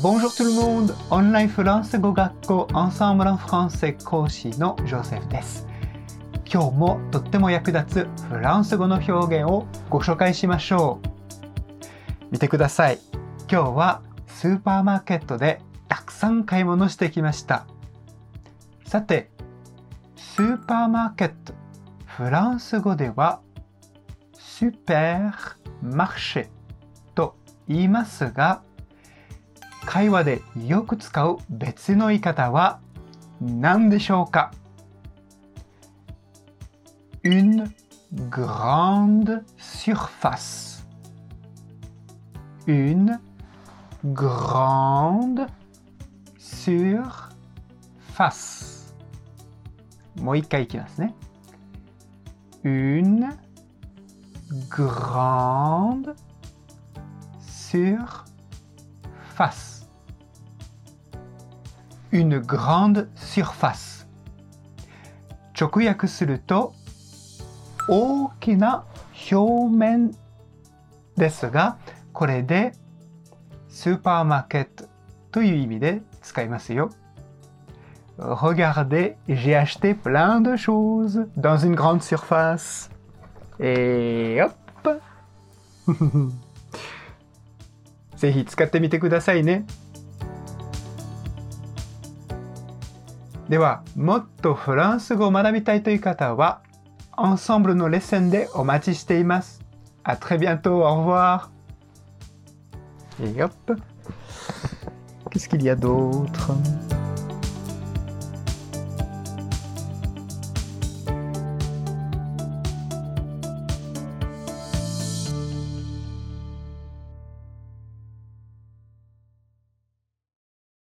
Bonjour tout le monde! オンラインフランス語学校 Ensemble en français 講師のジョセフです。今日もとっても役立つフランス語の表現をご紹介しましょう。見てください。今日はスーパーマーケットでたくさん買い物してきました。さて、スーパーマーケット、フランス語ではスーパーマーシェと言いますが、会話でよく使う別の言い方は何でしょうか Une grande surface. Une grande surface. もう一回いきますね。Une grande surface. une grande surface. Chokuyaku suru to okina hyomen desu ga, kore de supermarket という意味で使いますよ。Regardez, j'ai acheté plein de choses dans une grande surface. Et hop ぜひ使ってみてくださいね。では、もっとフランス語を学びたいという方は、Ensemble のレッスンでお待ちしています。À très bientôt, au revoir. Et hop. Qu'est-ce qu'il y a d'autre